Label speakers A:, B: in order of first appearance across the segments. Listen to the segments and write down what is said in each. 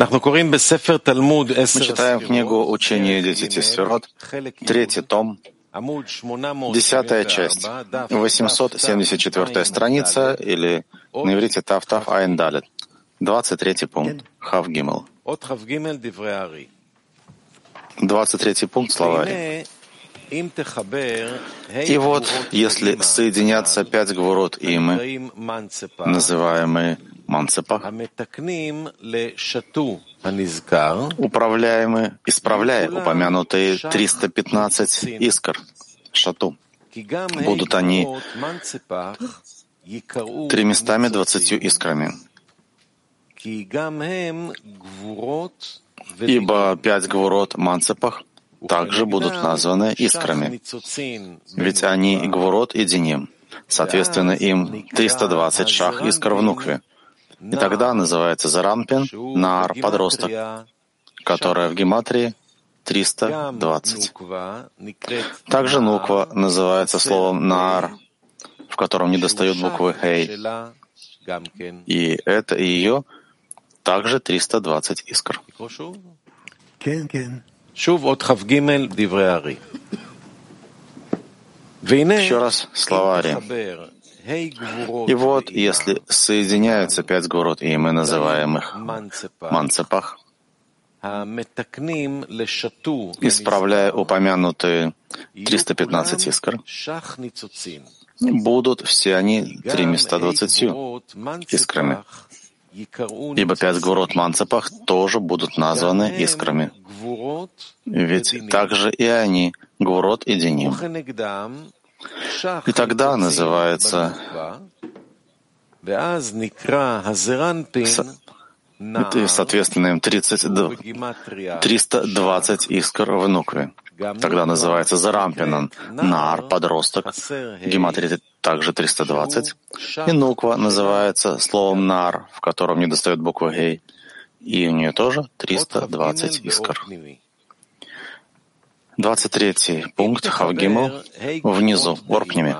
A: Мы читаем книгу «Учение десяти сферот», третий том, десятая часть, 874 страница, или на иврите Тафтаф Айн Далет, 23 пункт, Хав Гимел. 23 пункт словарь. И вот, если соединятся пять гворот имы, называемые манцепах, управляемые, исправляя упомянутые 315 искр, шату, будут они тремястами двадцатью искрами. Ибо пять гворот манцепах также будут названы искрами, ведь они гворот и деним. Соответственно, им 320 шах искр в нукве. И тогда называется Зарампин Нар, подросток, которая в гематрии 320. Также нуква называется словом Нар, в котором не достают буквы Хей. И это и ее также 320 искр. Еще раз слова Ари. И вот, если соединяются пять город, и мы называем их манцепах, исправляя упомянутые 315 искр, будут все они 320 искрами. Ибо пять город манцепах тоже будут названы искрами. Ведь также и они, гурот и деним. И тогда называется это, соответственно, им 30, 320 искр в нукве. Тогда называется Зарампинан, Нар, подросток. Гематрия также 320. И нуква называется словом Нар, в котором не достает буквы Гей. И у нее тоже 320 искр. 23 пункт Хавгиму внизу, оркнями.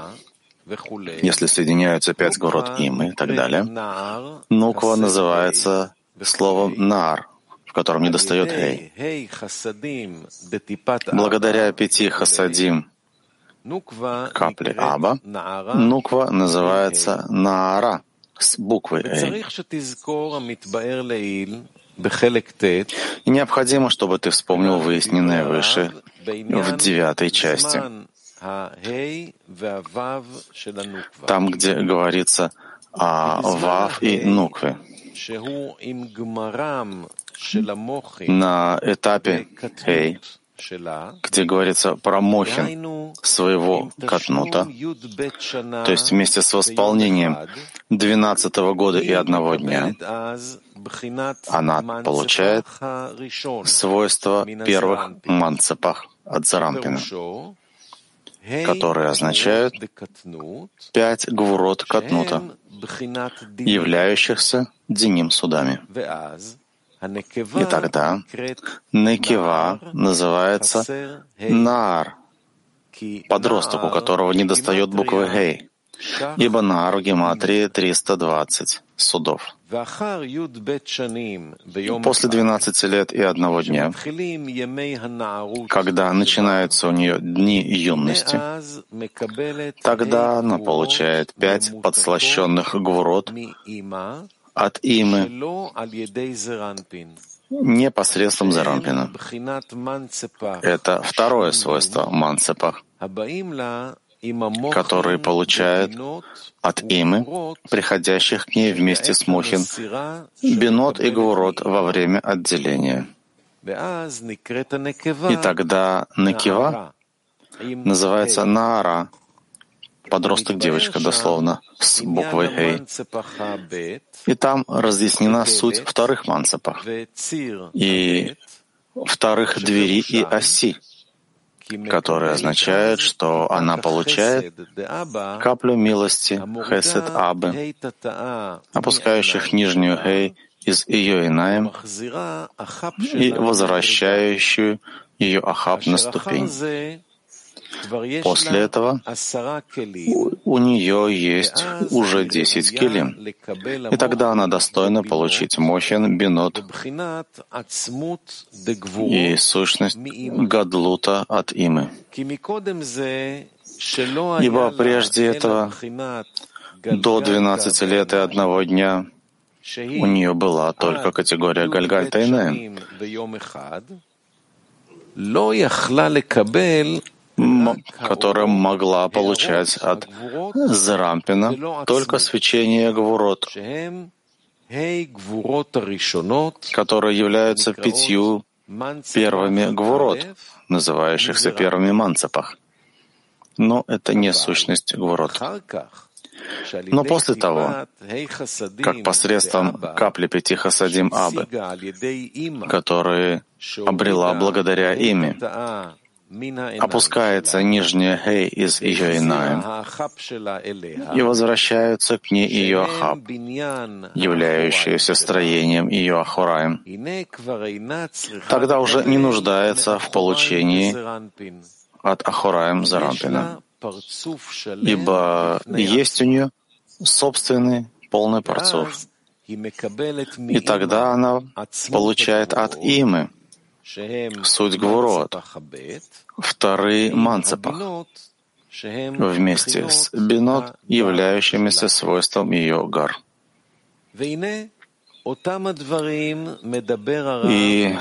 A: Если соединяются пять город им и так далее, нуква называется словом нар, в котором не достает гей. Благодаря пяти хасадим капли аба, нуква называется наара с буквой эй. И необходимо, чтобы ты вспомнил выясненное выше в девятой части, там, где говорится о вав и нукве. На этапе хей, где говорится про Мохин, своего Катнута, то есть вместе с восполнением 12 года и одного дня, она получает свойства первых манцепах от Зарампина, которые означают пять гвурот Катнута, являющихся Диним судами. И тогда Некива называется Наар, подросток, у которого не достает буквы Гей, ибо Наар в гематрии 320 судов. После 12 лет и одного дня, когда начинаются у нее дни юности, тогда она получает пять подслащенных гвурот от имы не посредством Зарампина. Это второе свойство Манцепа, который получает от имы, приходящих к ней вместе с Мухин, Бенот и Гвурот во время отделения. И тогда Накива называется Наара, подросток девочка дословно, с буквой Хей. И там разъяснена суть вторых манцепах и вторых двери и оси, которые означают, что она получает каплю милости Хесед Абы, опускающих нижнюю Хей из ее Инаем и возвращающую ее Ахаб на ступень. После этого у, нее есть уже десять келим, и тогда она достойна получить мохин, бинот и сущность гадлута от имы. Ибо прежде этого, до 12 лет и одного дня, у нее была только категория Гальгаль Которая могла получать от Зарампина только свечение Гвурот, которые являются пятью первыми Гвурот, называющихся первыми манцепах. Но это не сущность Гвурот. Но после того, как посредством капли пяти хасадим Абы, которые обрела благодаря ими, опускается нижняя Хей из ее Инаем и возвращаются к ней ее Ахаб, являющиеся строением ее Ахураем. Тогда уже не нуждается в получении от Ахураем Зарампина, ибо есть у нее собственный полный парцов. И тогда она получает от имы, суть Гвурот, вторые манцепах, вместе с бинот, являющимися свойством ее гар. И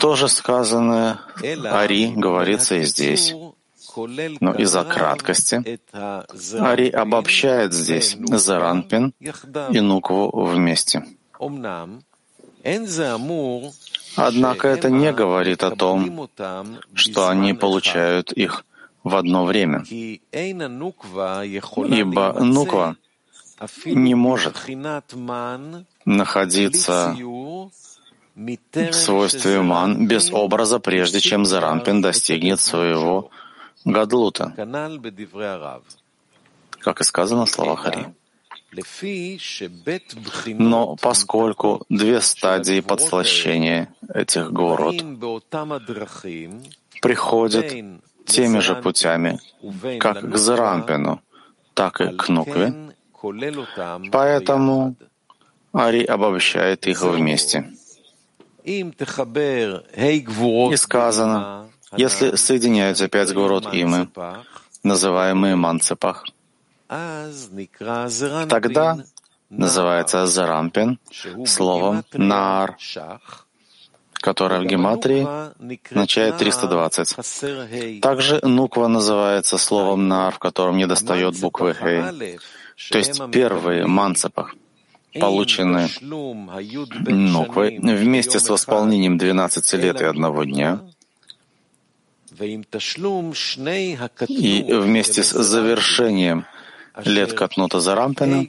A: тоже сказанное Ари говорится и здесь. Но из-за краткости Ари обобщает здесь Заранпин и Нукву вместе. Однако это не говорит о том, что они получают их в одно время, ибо нуква не может находиться в свойстве ман без образа, прежде чем Зарампин достигнет своего гадлута, как и сказано в словах Хари. Но поскольку две стадии подслащения этих город приходят теми же путями, как к Зарампину, так и к Нукве, поэтому Ари обобщает их вместе. И сказано, если соединяются пять город имы, называемые манцепах, Тогда называется Зарампин словом Нар, которое в гематрии означает 320. Также Нуква называется словом Нар, в котором не достает буквы Хей. То есть первые манцепах, полученные Нуквой вместе с восполнением 12 лет и одного дня, и вместе с завершением лет Катнута Зарампина,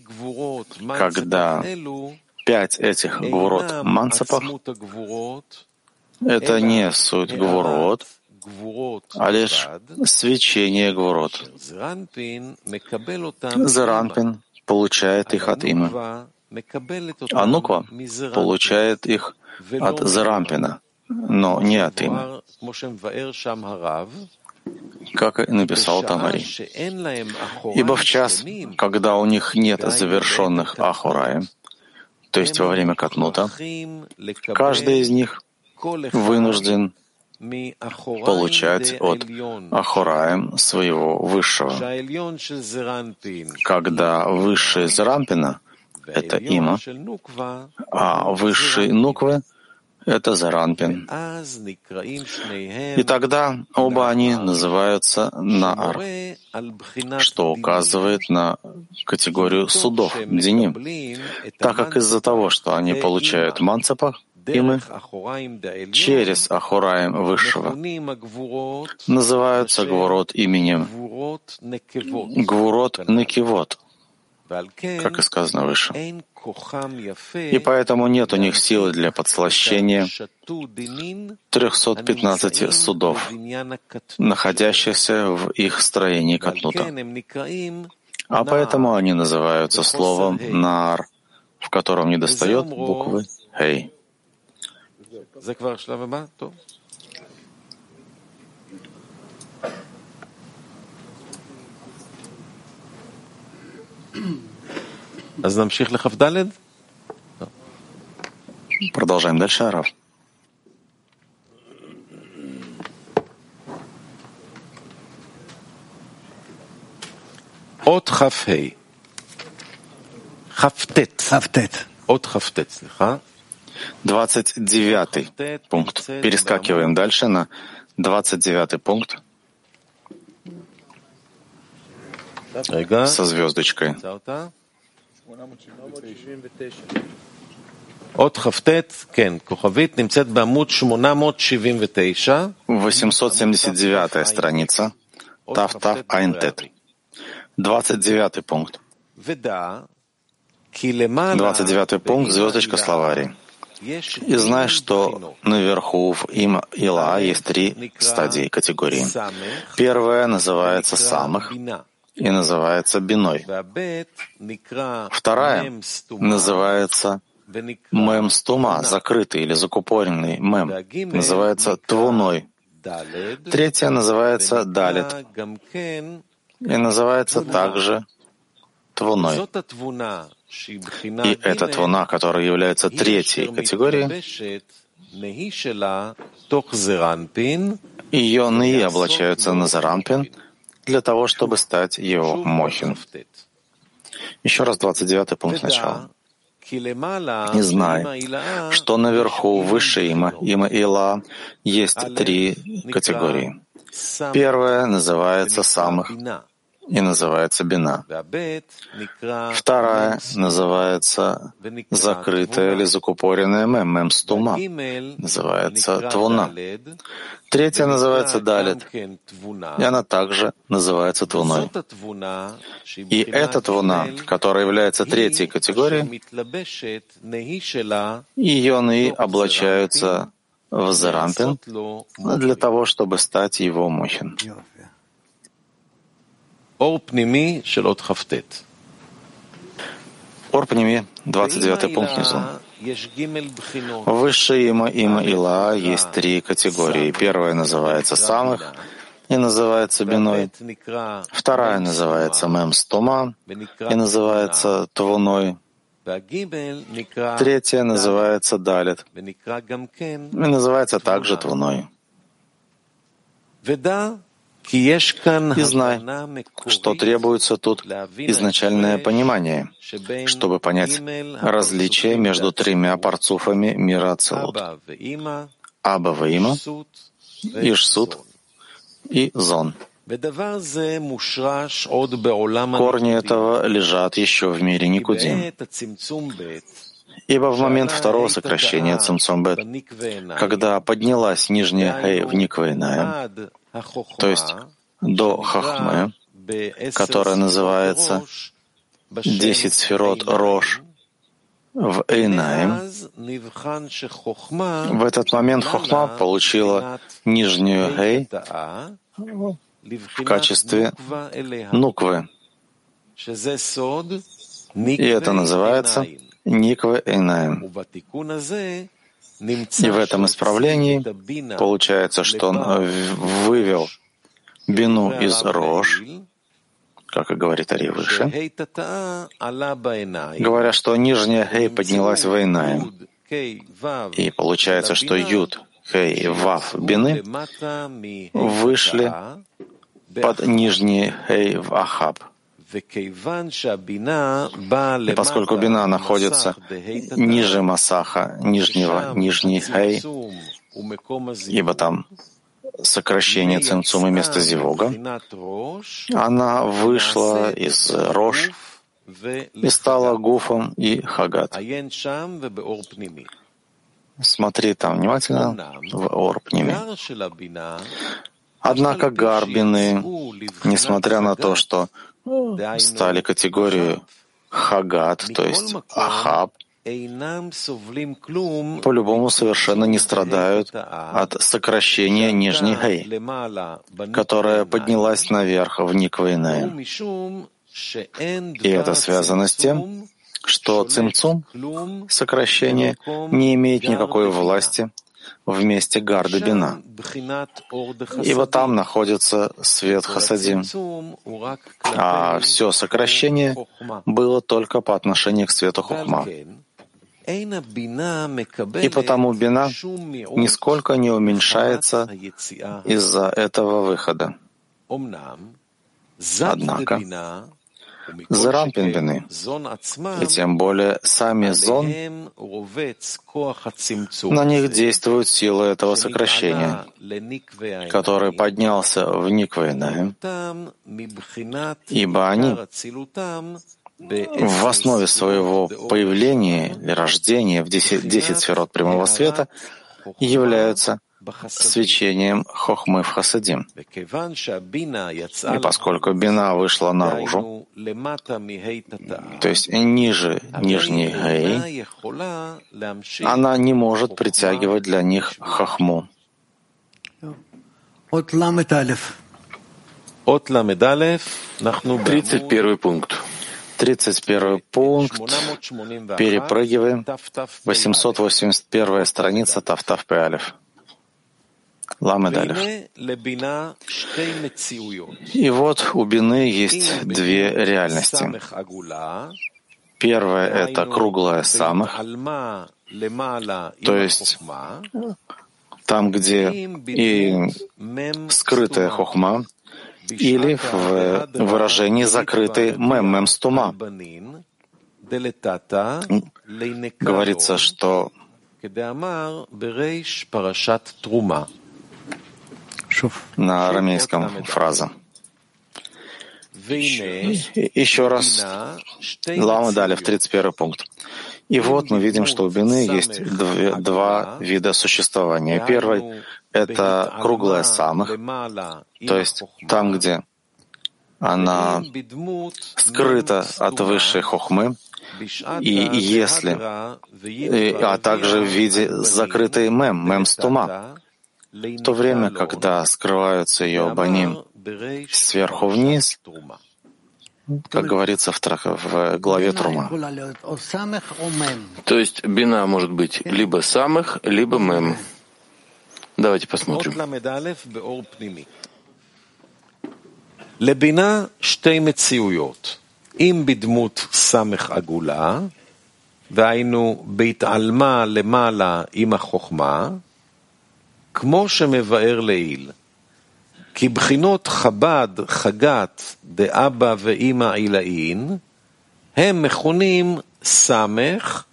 A: когда пять этих гвурот мансапах — это не суть гвурот, а лишь свечение гвурот. Заранпин получает их от имя, а Нуква получает их от Зарампина, но не от имя как и написал Тамари. Ибо в час, когда у них нет завершенных Ахураем, то есть во время Катнута, каждый из них вынужден получать от Ахураем своего высшего. Когда высший Зарампина — это има, а высший Нуквы — это Заранпин. И тогда оба они называются Наар, что указывает на категорию судов, Диним, так как из-за того, что они получают манцепах, и мы через Ахураем Высшего называются Гвурот именем Гвурот Некивот, как и сказано выше. И поэтому нет у них силы для подслащения 315 судов, находящихся в их строении Катнута. А поэтому они называются словом «нар», в котором недостает буквы «хей». Продолжаем дальше, Арав.
B: От хафей. Хафтет. Хафтет. От хафтет,
A: Двадцать девятый пункт. Перескакиваем дальше на 29 пункт. Со звездочкой.
B: אות כ"ט, כן, כוכבית נמצאת בעמוד 879.
A: 879 страница. Тав Тав Айнтет. 29 пункт. 29 пункт, звездочка словарий. И знай, что наверху в им Ила есть три стадии, категории. Первая называется самых и называется биной. Вторая называется мем стума, закрытый или закупоренный мем, называется твуной. Третья называется далит и называется также твуной. И эта твуна, которая является третьей категорией, ее ны облачаются на зарампин для того, чтобы стать его мохин. Еще раз 29 пункт сначала. И знай, что наверху выше има, има Ила, есть три категории. Первая называется самых и называется бина. Вторая называется закрытая или закупоренная мем, мем стума, называется твуна. Третья называется далит, и она также называется твуной. И эта твуна, которая является третьей категорией, ее ны облачаются в зарампин для того, чтобы стать его мухин.
B: Ор пними,
A: 29 пункт внизу. Высшее има, има ила есть три категории. Первая называется самых и называется биной. Вторая называется мем стома и называется твуной. Третья называется далит и называется также твуной. И знай, что требуется тут изначальное понимание, чтобы понять различие между тремя парцуфами мира Ацелут — Аба Ваима, Ишсут и Зон. Корни этого лежат еще в мире Никудим. Ибо в момент второго сокращения Цимцомбет, когда поднялась нижняя Хэй в Никвейная, то есть до Хахмы, которая называется «Десять сферот Рош», в Эйнаим, в этот момент Хохма получила нижнюю Гей в качестве нуквы. И это называется Никвы Эйнаим. И в этом исправлении получается, что он вывел бину из рож, как и говорит Ари выше, говоря, что нижняя хей поднялась в Эйнаем. И получается, что Юд, Хей и Вав бины вышли под нижний Хей в Ахаб. И поскольку бина находится ниже Масаха, нижнего, нижний Хей, ибо там сокращение цимцума места зивога, она вышла из Рош и стала Гуфом и Хагат. Смотри там внимательно в Орпниме. Однако гарбины, несмотря на то, что стали категорию хагат, то есть ахаб, по-любому совершенно не страдают от сокращения нижней гей, которая поднялась наверх в Никвейне. И это связано с тем, что цимцум, сокращение, не имеет никакой власти вместе гарды бина, ибо там находится свет хасадим, а все сокращение было только по отношению к свету хухма. И потому бина нисколько не уменьшается из-за этого выхода. Однако, Зарампин бины, и тем более сами зон, на них действует сила этого сокращения, который поднялся в Никвейнаем, ибо они в основе своего появления или рождения в 10, 10 сферот прямого света являются свечением хохмы в хасадим. И поскольку бина вышла наружу, то есть ниже нижней гей, она не может притягивать для них хохму.
B: 31 пункт.
A: 31 пункт. Перепрыгиваем. 881 страница Тафтав Пеалев. Ламедалев. И вот у Бины есть две реальности. Первая — это круглая самых, то есть там, где и скрытая хохма, или в выражении закрытый мем, мем стума. Говорится, что на арамейском фраза. Еще раз, Лама дали в 31 пункт. И вот мы видим, что у бины есть два вида существования. Первый — это круглая самых, то есть там, где она скрыта от высшей хохмы, и если, а также в виде закрытой мем, мем стума, в то время, когда скрываются ее баним сверху вниз, как говорится в, в главе Трума.
B: То есть бина может быть либо самых, либо мем. Давайте посмотрим. לבינה שתי מציאויות, אם בדמות סמך עגולה, והיינו בהתעלמה למעלה עם החוכמה, כמו שמבאר לעיל. כי בחינות חב"ד, חגת, דאבא ואימא עילאין, הם מכונים סמך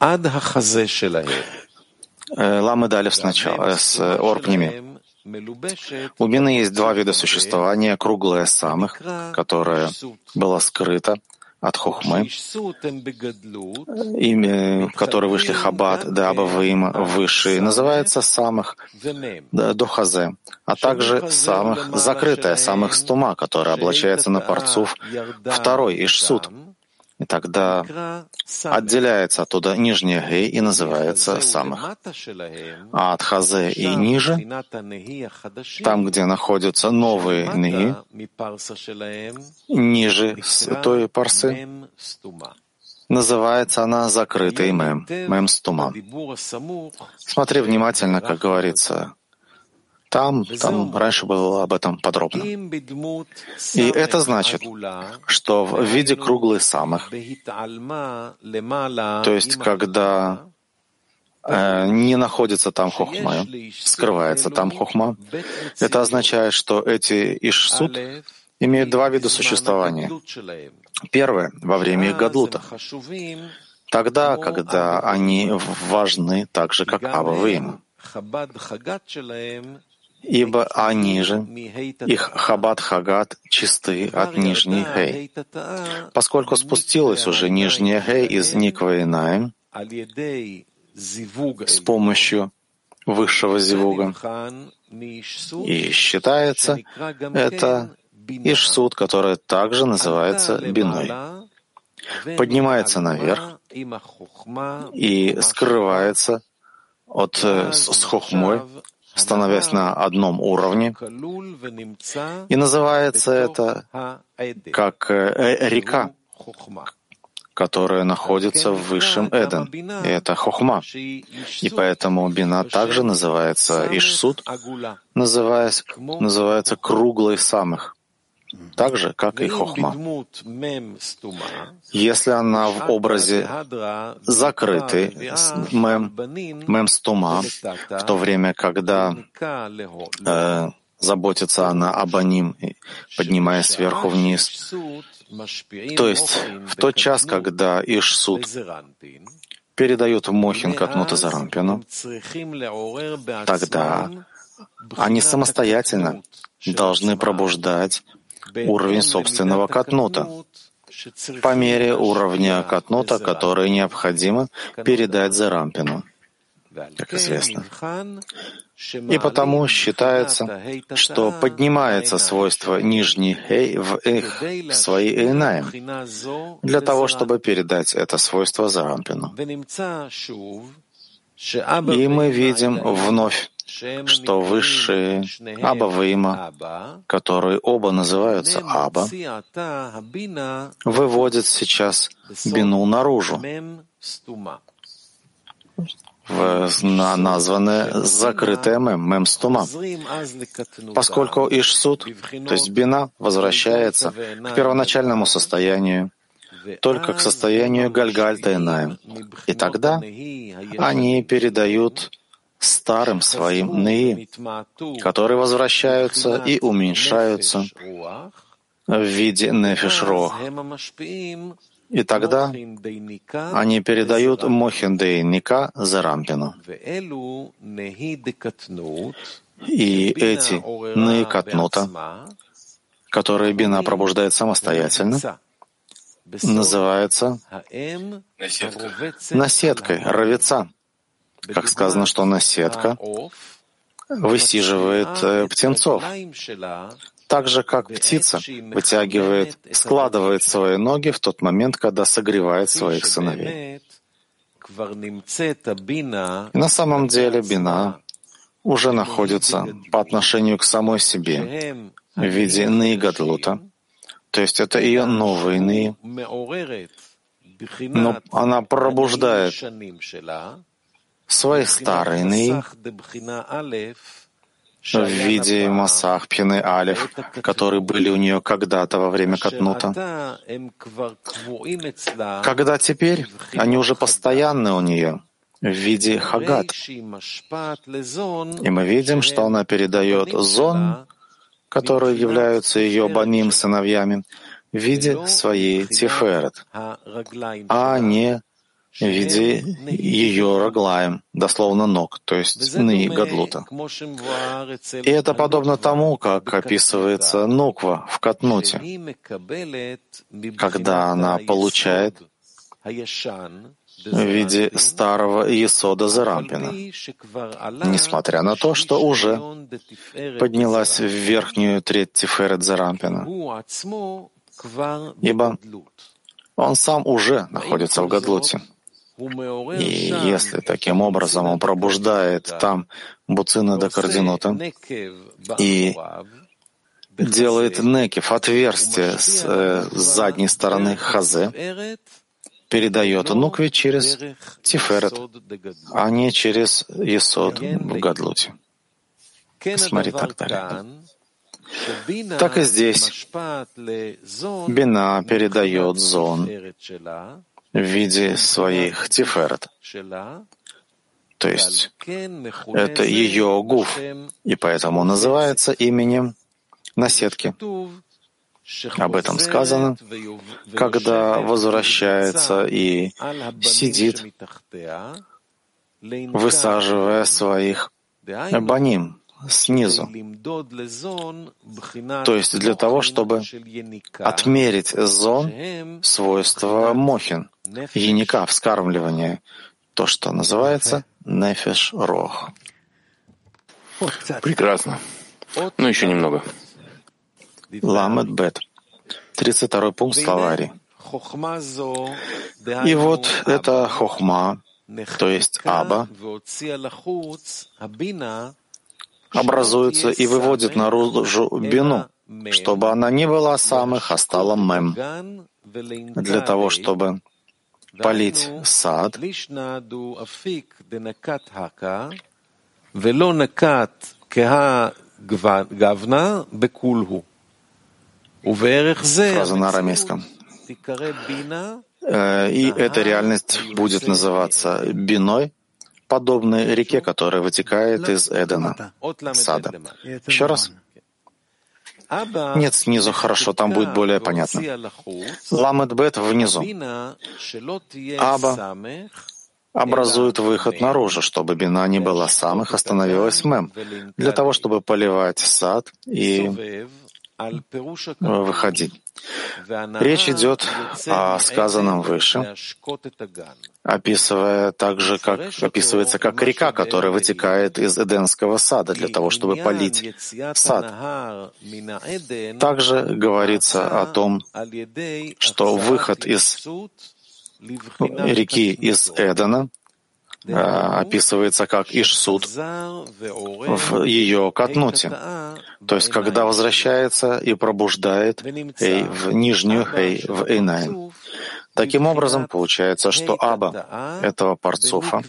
B: עד החזה שלהם.
A: Ламы дали сначала с орпнями. У Бины есть два вида существования. Круглая самых, которая была скрыта от Хохмы, имя, которые вышли Хабад, Даба, Вим, высшие, называется самых до Хазе, а также самых закрытая, самых стума, которая облачается на парцув, второй Ишсуд, и тогда отделяется оттуда нижняя гей и называется самых. А от хазе и ниже, там, где находятся новые ныги, ниже той парсы, называется она закрытой мем, мем стума. Смотри внимательно, как говорится, там, там раньше было об этом подробно. И это значит, что в виде круглых самых, то есть когда э, не находится там хохма, скрывается там хохма, это означает, что эти ишсуд имеют два вида существования. Первое — во время их гадлута. Тогда, когда они важны так же, как Ававим ибо они же, их хабат-хагат, чисты от нижней хей. Поскольку спустилась уже нижняя хей из Никваинаем с помощью высшего зивуга, и считается это Ишсуд, который также называется биной, поднимается наверх и скрывается от, э, с хохмой становясь на одном уровне. И называется это как э, река, которая находится в высшем Эден, и это хохма. И поэтому бина также называется Ишсуд, называясь, называется круглой самых так же, как и хохма. Если она в образе закрытый мем, мем стума, в то время, когда э, заботится она об аним, поднимая сверху вниз, то есть в тот час, когда Ишсуд передают Мохин Катнута Зарампину, тогда они самостоятельно должны пробуждать уровень собственного катнута по мере уровня катнута, который необходимо передать Зарампину, как известно. И потому считается, что поднимается свойство нижней хей в их в свои эйнаем, для того, чтобы передать это свойство Зарампину. И мы видим вновь что высшие Аба Ваима, которые оба называются Аба, выводят сейчас бину наружу, в, на названное закрытое мем, мем стума. Поскольку Ишсуд, то есть бина, возвращается к первоначальному состоянию, только к состоянию Гальгальта и И тогда они передают старым своим Неи, которые возвращаются и уменьшаются в виде Нефиш-Рох. И тогда они передают Мохиндей Ника Зарампину. И эти Наикатнута, которые Бина пробуждает самостоятельно, называются наседкой, ровеца как сказано, что наседка высиживает э, птенцов, так же, как птица вытягивает, складывает свои ноги в тот момент, когда согревает своих сыновей. И на самом деле бина уже находится по отношению к самой себе в виде наигадлута, то есть это ее новые ны, но она пробуждает свои старые ны в виде Масах, Пхины Алиф, которые были у нее когда-то во время Катнута. Когда теперь они уже постоянны у нее в виде Хагат. И мы видим, что она передает зон, которые являются ее баним сыновьями, в виде своей Тиферет, а не в виде ее раглаем, дословно ног, то есть ны гадлута. И это подобно тому, как описывается нуква в Катнуте, когда она получает в виде старого Есода Зарампина, несмотря на то, что уже поднялась в верхнюю треть Тиферет Зарампина, ибо он сам уже находится в Гадлуте. И если таким образом он пробуждает там буцина до координата и делает некив, отверстие с, э, задней стороны хазе, передает нукви через тиферет, а не через есод в гадлуте. Смотри так далее. Так и здесь. Бина передает зон в виде своих тиферет. То есть это ее гуф, и поэтому называется именем наседки. Об этом сказано, когда возвращается и сидит, высаживая своих баним, снизу. То есть для того, чтобы отмерить зон свойства мохин, яника, вскармливания, то, что называется нефеш рох.
B: Прекрасно. Ну, еще немного.
A: Ламет бет. 32 пункт словари. И вот это хохма, то есть аба, образуется и выводит наружу бину, чтобы она не была самых, а стала мем, для того, чтобы полить сад, Фраза на арамейском. Э, и эта реальность будет называться биной, подобной реке, которая вытекает из Эдена, сада. Еще раз. Нет, снизу хорошо, там будет более понятно. Ламет бет внизу. Аба образует выход наружу, чтобы бина не была самых, остановилась мем, для того, чтобы поливать сад и выходить. Речь идет о сказанном выше, описывая также, как описывается как река, которая вытекает из Эденского сада для того, чтобы полить сад. Также говорится о том, что выход из реки из Эдена а, описывается как Ишсуд в ее катнуте, то есть когда возвращается и пробуждает Эй в нижнюю Эй в Эйнаем. Таким образом, получается, что Аба этого парцуфа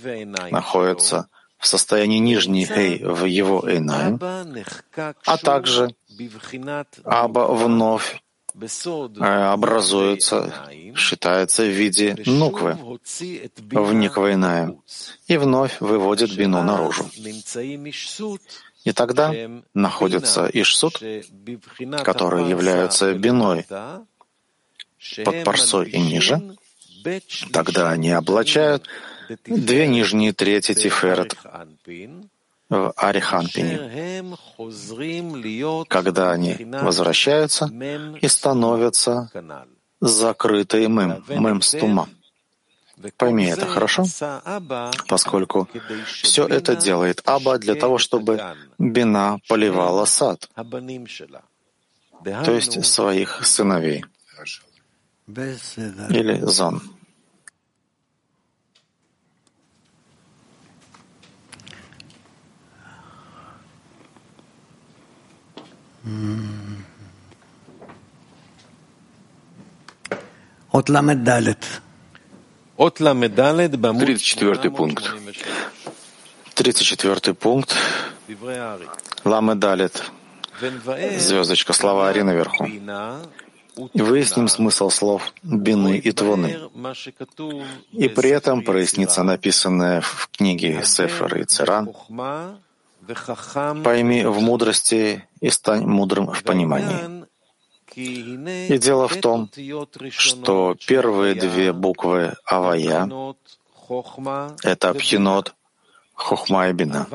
A: находится в состоянии нижней Эй в его Эйнаем, а также Аба вновь Э, образуется, считается в виде нуквы. в Никвайная и вновь выводит бину наружу. И тогда находится Ишсут, которые являются биной. Под парсой и ниже. Тогда они облачают две нижние трети Тиферет в Ариханпине, когда они возвращаются и становятся закрытой мым, мым стума. Пойми это хорошо, поскольку все это делает Аба для того, чтобы Бина поливала сад, то есть своих сыновей. Или зон.
B: Тридцать четвертый пункт.
A: Тридцать четвертый пункт. Ламедалет. Звездочка, слова Ари наверху. Выясним смысл слов бины и твоны. И при этом прояснится написанное в книге Сефер и Церан Пойми в мудрости и стань мудрым в понимании. И дело в том, что первые две буквы Авая — это Пхинот, Хохма и Бина.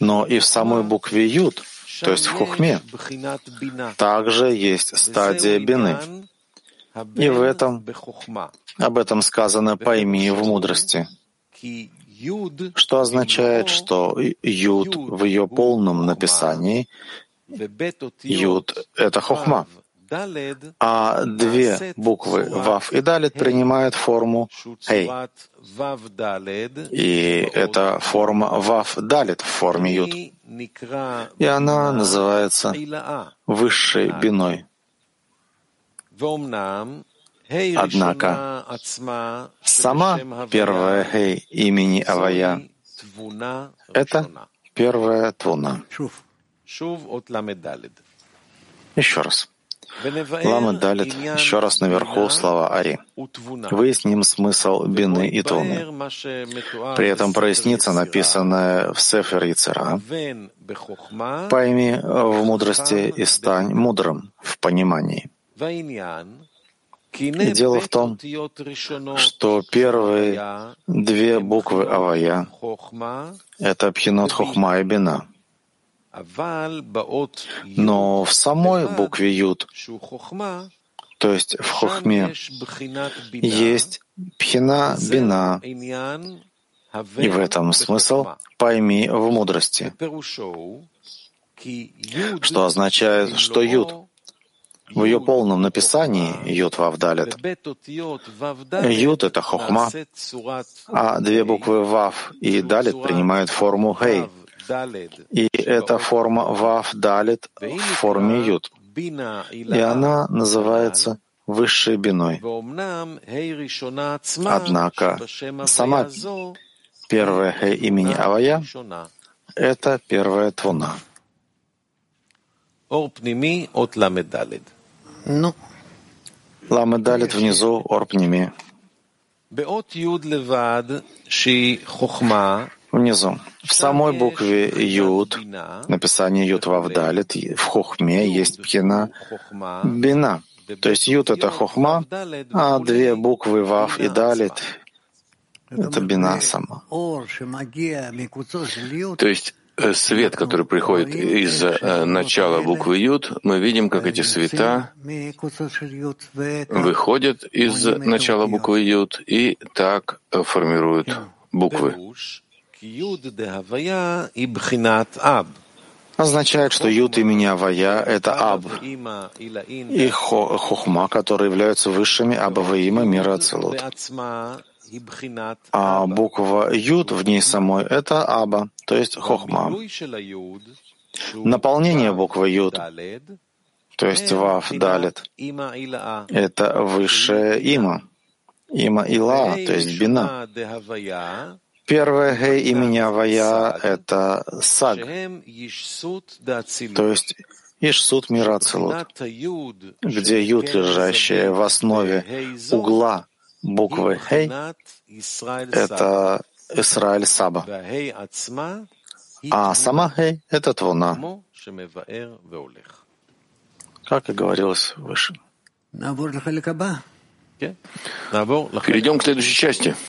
A: Но и в самой букве Юд, то есть в Хохме, также есть стадия Бины. И в этом, об этом сказано «пойми в мудрости» что означает, что Юд в ее полном написании, Юд — это хохма, а две буквы Вав и Далит принимают форму Хей. И это форма Вав Далит в форме Юд. И она называется высшей биной. Однако сама первая Хей имени Авая — это первая Твуна. Еще раз. Лама Далит, еще раз наверху слова Ари. Выясним смысл бины и твуны. При этом прояснится написанное в Сефер Яцера. Пойми в мудрости и стань мудрым в понимании. Дело в том, что первые две буквы Авая — это Пхинот Хохма и Бина. Но в самой букве Юд, то есть в Хохме, есть Пхина Бина, и в этом смысл? «пойми в мудрости», что означает, что Юд в ее полном написании Юд Вавдалит. Юд — это хохма, а две буквы Вав и Далит принимают форму Хей. И эта форма Вав Далит в форме Юд. И она называется высшей биной. Однако сама первая хэ имени Авая — это первая твуна.
C: Ну,
A: Ламедалит внизу, орпними. Внизу. В самой букве Юд, написание Юд Вавдалит, в Хохме есть пхина Бина. То есть Юд — это Хохма, а две буквы Вав и Далит — это Бина сама.
B: То есть свет, который приходит из э, начала буквы Юд, мы видим, как эти света выходят из начала буквы Юд и так э, формируют буквы.
A: Означает, что Юд имени Авая — это Аб и хо, Хохма, которые являются высшими Абаваима мира Ацелут. А буква Юд в ней самой — это Аба, то есть Хохма. Наполнение буквы Юд, то есть Вав Далит, это высшее Има. Има Ила, то есть Бина. Первое Гей имени Авая — это Саг, то есть Ишсут мира Ацелут, где Юд, лежащая в основе угла буквы Хей, это Исраиль Саба. А сама Хей — это Твуна, как и говорилось выше.
B: Перейдем к следующей части.